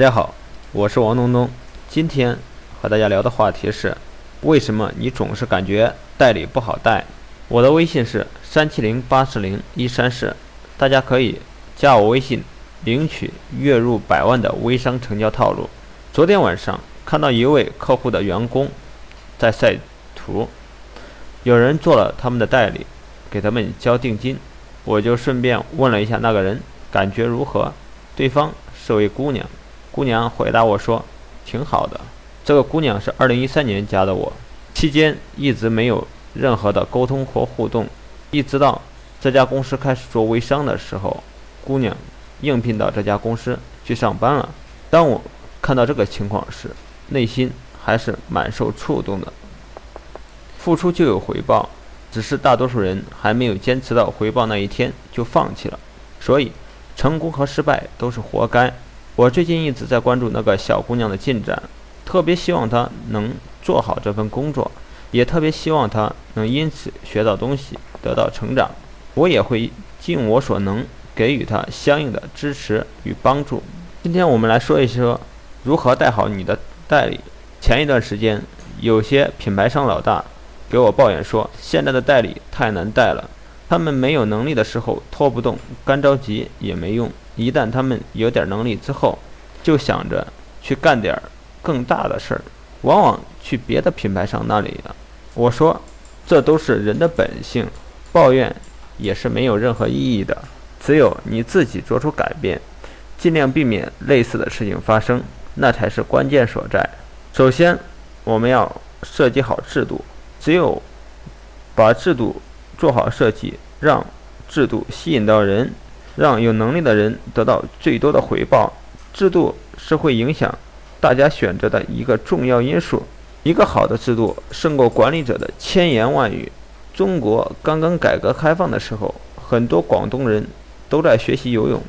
大家好，我是王东东。今天和大家聊的话题是：为什么你总是感觉代理不好带？我的微信是三七零八四零一三四，大家可以加我微信领取月入百万的微商成交套路。昨天晚上看到一位客户的员工在晒图，有人做了他们的代理，给他们交定金，我就顺便问了一下那个人感觉如何，对方是位姑娘。姑娘回答我说：“挺好的。”这个姑娘是二零一三年加的我，期间一直没有任何的沟通或互动，一直到这家公司开始做微商的时候，姑娘应聘到这家公司去上班了。当我看到这个情况时，内心还是蛮受触动的。付出就有回报，只是大多数人还没有坚持到回报那一天就放弃了。所以，成功和失败都是活该。我最近一直在关注那个小姑娘的进展，特别希望她能做好这份工作，也特别希望她能因此学到东西，得到成长。我也会尽我所能给予她相应的支持与帮助。今天我们来说一说如何带好你的代理。前一段时间，有些品牌商老大给我抱怨说，现在的代理太难带了，他们没有能力的时候拖不动，干着急也没用。一旦他们有点能力之后，就想着去干点更大的事儿，往往去别的品牌商那里了。我说，这都是人的本性，抱怨也是没有任何意义的。只有你自己做出改变，尽量避免类似的事情发生，那才是关键所在。首先，我们要设计好制度，只有把制度做好设计，让制度吸引到人。让有能力的人得到最多的回报，制度是会影响大家选择的一个重要因素。一个好的制度胜过管理者的千言万语。中国刚刚改革开放的时候，很多广东人都在学习游泳，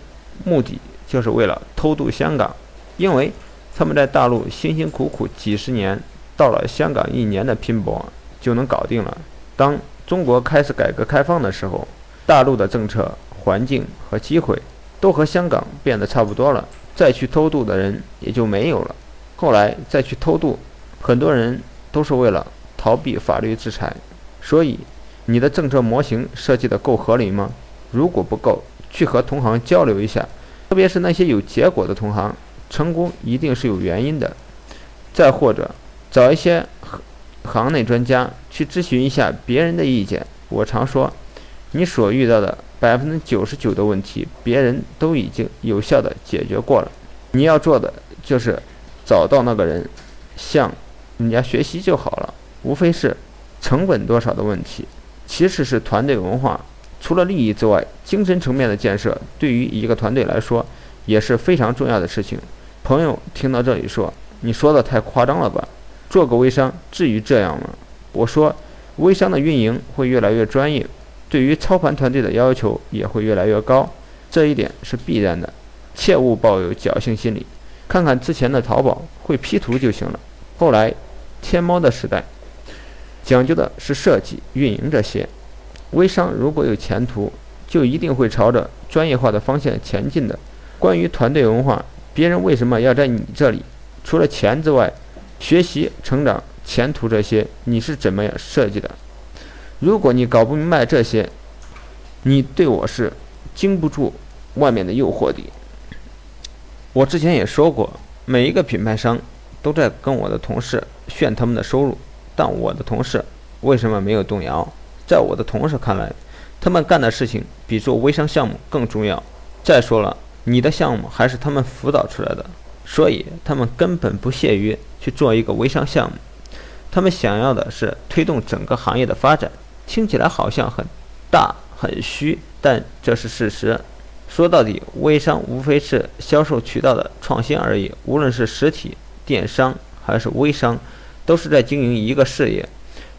目的就是为了偷渡香港，因为他们在大陆辛辛苦苦几十年，到了香港一年的拼搏就能搞定了。当中国开始改革开放的时候，大陆的政策。环境和机会都和香港变得差不多了，再去偷渡的人也就没有了。后来再去偷渡，很多人都是为了逃避法律制裁。所以，你的政策模型设计的够合理吗？如果不够，去和同行交流一下，特别是那些有结果的同行，成功一定是有原因的。再或者，找一些行内专家去咨询一下别人的意见。我常说，你所遇到的。百分之九十九的问题，别人都已经有效的解决过了。你要做的就是找到那个人，向人家学习就好了。无非是成本多少的问题。其次是团队文化，除了利益之外，精神层面的建设对于一个团队来说也是非常重要的事情。朋友听到这里说：“你说的太夸张了吧？做个微商至于这样吗？”我说：“微商的运营会越来越专业。”对于操盘团队的要求也会越来越高，这一点是必然的，切勿抱有侥幸心理。看看之前的淘宝，会 P 图就行了。后来，天猫的时代，讲究的是设计、运营这些。微商如果有前途，就一定会朝着专业化的方向前进的。关于团队文化，别人为什么要在你这里？除了钱之外，学习、成长、前途这些，你是怎么样设计的？如果你搞不明白这些，你对我是经不住外面的诱惑的。我之前也说过，每一个品牌商都在跟我的同事炫他们的收入，但我的同事为什么没有动摇？在我的同事看来，他们干的事情比做微商项目更重要。再说了，你的项目还是他们辅导出来的，所以他们根本不屑于去做一个微商项目。他们想要的是推动整个行业的发展。听起来好像很大很虚，但这是事实。说到底，微商无非是销售渠道的创新而已。无论是实体电商还是微商，都是在经营一个事业。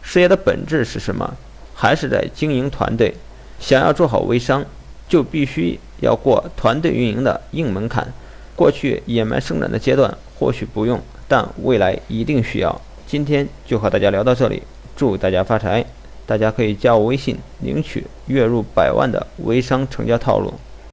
事业的本质是什么？还是在经营团队。想要做好微商，就必须要过团队运营的硬门槛。过去野蛮生长的阶段或许不用，但未来一定需要。今天就和大家聊到这里，祝大家发财！大家可以加我微信领取月入百万的微商成交套路。